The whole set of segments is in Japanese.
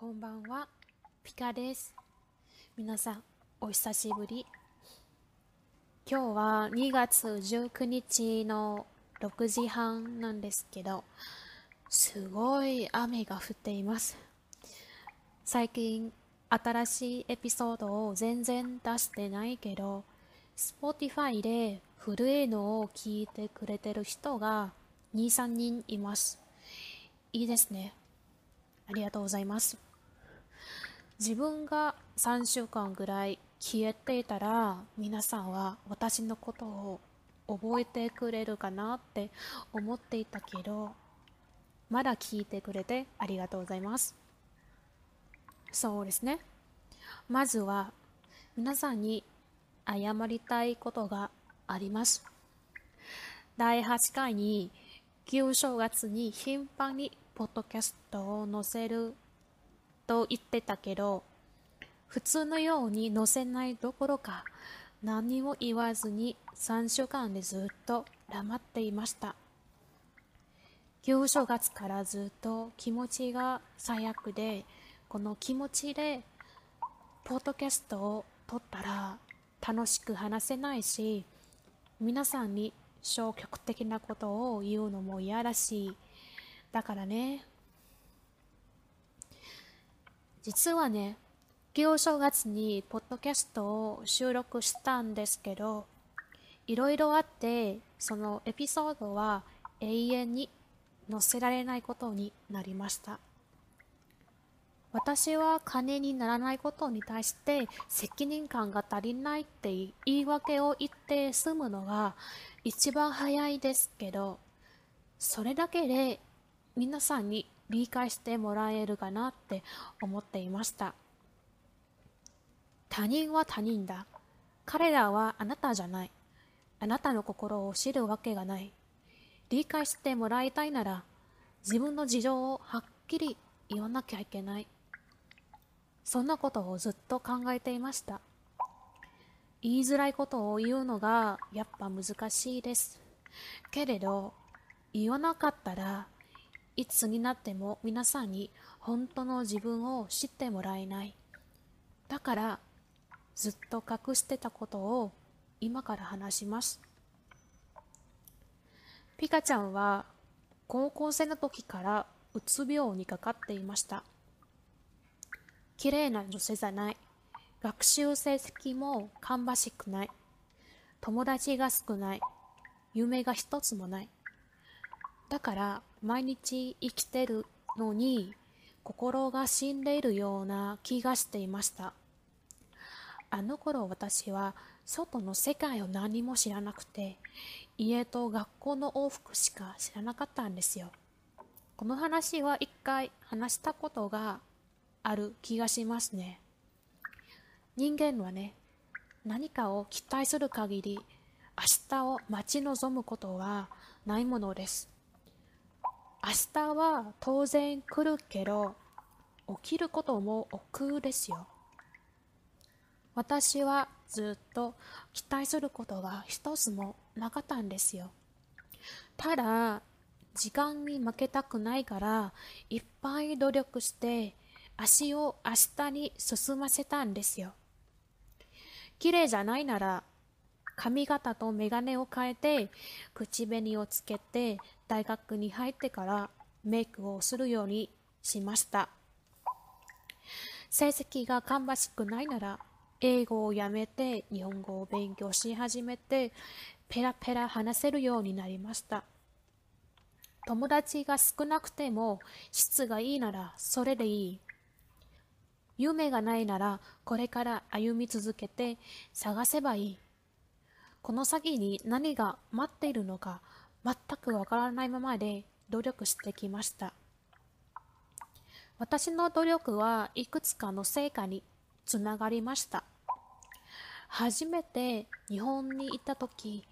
こんばんは、ピカです。皆さん、お久しぶり。今日は2月19日の6時半なんですけど、すごい雨が降っています。最近、新しいエピソードを全然出してないけど、Spotify で古いのを聞いてくれてる人が2、3人います。いいですね。ありがとうございます。自分が3週間ぐらい消えていたら皆さんは私のことを覚えてくれるかなって思っていたけどまだ聞いてくれてありがとうございます。そうですね。まずは皆さんに謝りたいことがあります。第8回に旧正月に頻繁にポッドキャストを載せると言ってたけど、普通のように載せないどころか、何も言わずに3週間でずっと黙っていました。旧正月からずっと気持ちが最悪で、この気持ちで、ポッドキャストを撮ったら楽しく話せないし、皆さんに消極的なことを言うのも嫌だし、だからね、実はね、旧正月にポッドキャストを収録したんですけど、いろいろあって、そのエピソードは永遠に載せられないことになりました。私は金にならないことに対して責任感が足りないって言い訳を言って済むのが一番早いですけど、それだけで皆さんに理解してもらえるかなって思っていました。他人は他人だ。彼らはあなたじゃない。あなたの心を知るわけがない。理解してもらいたいなら、自分の事情をはっきり言わなきゃいけない。そんなことをずっと考えていました。言いづらいことを言うのがやっぱ難しいです。けれど、言わなかったら、いつになっても皆さんに本当の自分を知ってもらえない。だから、ずっと隠してたことを今から話します。ピカちゃんは高校生の時からうつ病にかかっていました。綺麗な女性じゃない。学習成績も芳しくない。友達が少ない。夢が一つもない。だから毎日生きてるのに心が死んでいるような気がしていました。あの頃私は外の世界を何も知らなくて家と学校の往復しか知らなかったんですよ。この話は一回話したことがある気がしますね。人間はね、何かを期待する限り明日を待ち望むことはないものです。明日は当然来るけど、起きることも億劫ですよ。私はずっと期待することが一つもなかったんですよ。ただ、時間に負けたくないから、いっぱい努力して、足を明日に進ませたんですよ。綺麗じゃないなら、髪型とメガネを変えて、口紅をつけて、大学に入ってからメイクをするようにしました。成績が芳しくないなら、英語をやめて日本語を勉強し始めて、ペラペラ話せるようになりました。友達が少なくても質がいいならそれでいい。夢がないならこれから歩み続けて探せばいい。この先に何が待っているのか全くわからないままで努力してきました。私の努力はいくつかの成果につながりました。初めて日本に行った時、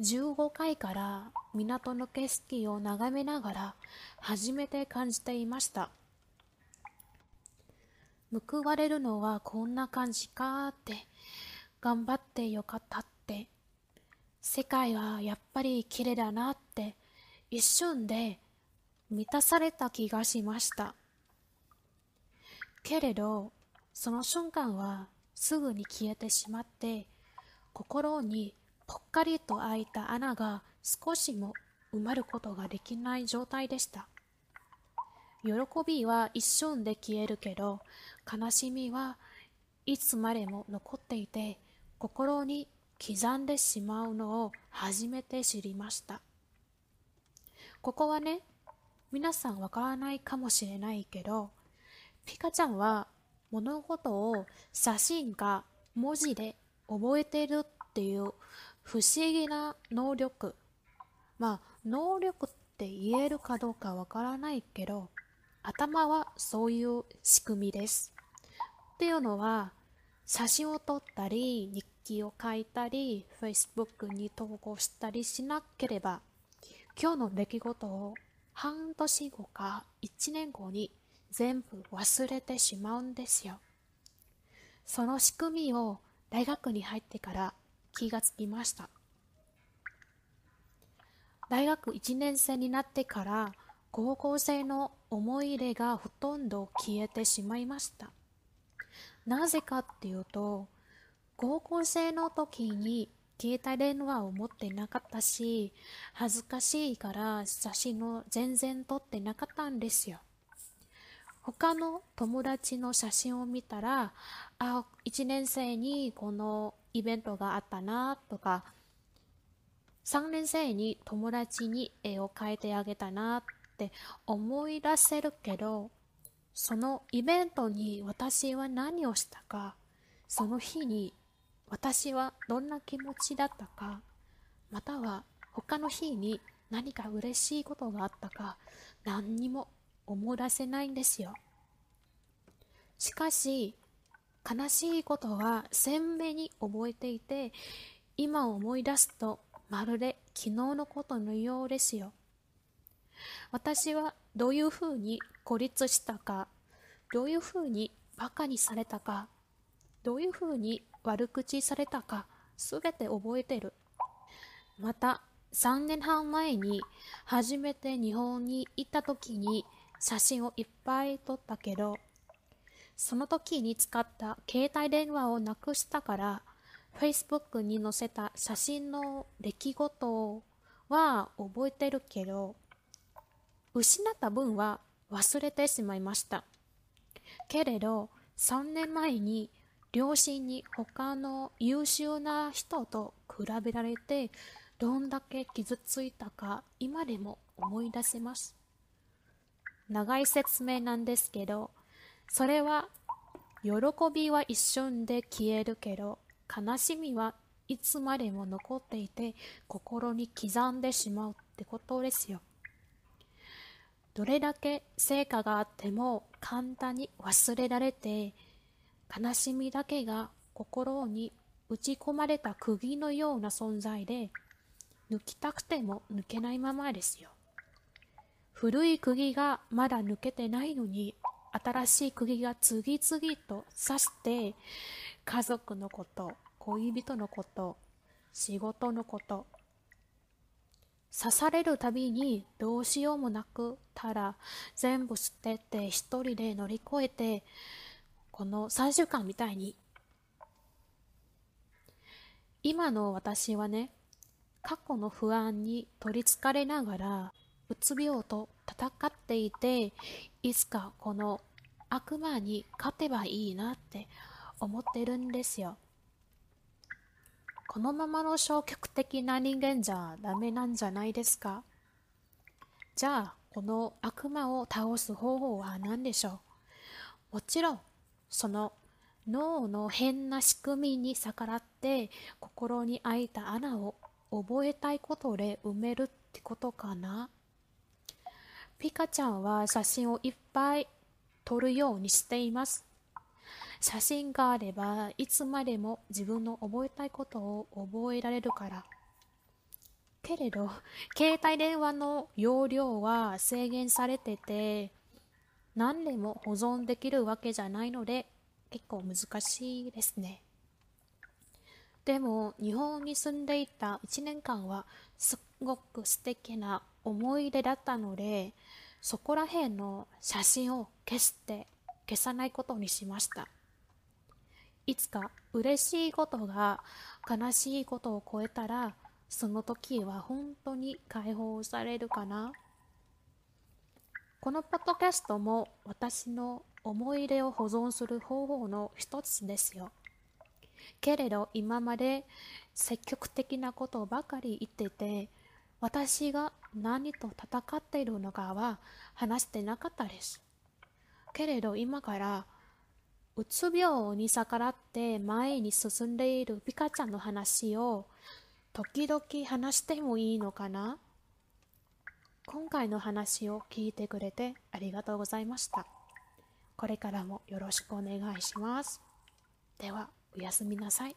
15階から港の景色を眺めながら初めて感じていました。報われるのはこんな感じかって、頑張ってよかったって、世界はやっぱり綺麗だなって、一瞬で満たされた気がしました。けれど、その瞬間はすぐに消えてしまって、心にぽっかりと開いた穴が少しも埋まることができない状態でした。喜びは一瞬で消えるけど、悲しみはいつまでも残っていて、心に刻んでしまうのを初めて知りました。ここはね、皆さんわからないかもしれないけど、ピカちゃんは物事を写真か文字で覚えてるっていう不思議な能力。まあ、能力って言えるかどうかわからないけど、頭はそういう仕組みです。っていうのは、写真を撮ったり、日記を書いたり、Facebook に投稿したりしなければ、今日の出来事を半年後か1年後に全部忘れてしまうんですよ。その仕組みを大学に入ってから気がつきました。大学1年生になってから高校生の思い入れがほとんど消えてしまいました。なぜかっていうと、高校生の時に携帯電話を持ってなかったし、恥ずかしいから写真を全然撮ってなかったんですよ。他の友達の写真を見たら、あ、1年生にこのイベントがあったなとか、3年生に友達に絵を描いてあげたなって思い出せるけど、そのイベントに私は何をしたか、その日に私はどんな気持ちだったか、または他の日に何か嬉しいことがあったか、何にも思い出せないんですよ。しかし、悲しいことは鮮明に覚えていて、今思い出すとまるで昨日のことのようですよ。私はどういうふうに孤立したか、どういうふうに馬鹿にされたか、どういうふうに悪口されたか、すべて覚えてる。また、3年半前に初めて日本に行った時に写真をいっぱい撮ったけど、その時に使った携帯電話をなくしたから、Facebook に載せた写真の出来事は覚えてるけど、失った分は忘れてしまいました。けれど、3年前に両親に他の優秀な人と比べられてどんだけ傷ついたか今でも思い出せます。長い説明なんですけど、それは喜びは一瞬で消えるけど、悲しみはいつまでも残っていて心に刻んでしまうってことですよ。どれだけ成果があっても簡単に忘れられて悲しみだけが心に打ち込まれた釘のような存在で抜きたくても抜けないままですよ。古い釘がまだ抜けてないのに新しい釘が次々と刺して家族のこと恋人のこと仕事のこと刺されるたびにどうしようもなくたら全部捨てて一人で乗り越えてこの3週間みたいに。今の私はね過去の不安に取りつかれながらうつ病と戦っていて、いつかこの悪魔に勝てばいいなって思ってるんですよ。このままの消極的な人間じゃダメなんじゃないですか？じゃあ、この悪魔を倒す方法は何でしょう？もちろん、その脳の変な仕組みに逆らって心に開いた穴を覚えたいことで埋めるってことかなピカちゃんは写真をいっぱい撮るようにしています。写真があればいつまでも自分の覚えたいことを覚えられるから。けれど、携帯電話の容量は制限されてて、何でも保存できるわけじゃないので、結構難しいですね。でも、日本に住んでいた1年間はすごく素敵な思い出だったので、そこら辺の写真を消して消さないことにしました。いつか嬉しいことが悲しいことを超えたら、その時は本当に解放されるかなこのポッドキャストも私の思い出を保存する方法の一つですよ。けれど今まで積極的なことばかり言ってて、私が何と戦っているのかは話してなかったです。けれど今からうつ病に逆らって前に進んでいるピカちゃんの話を時々話してもいいのかな？今回の話を聞いてくれてありがとうございました。これからもよろしくお願いします。では、おやすみなさい。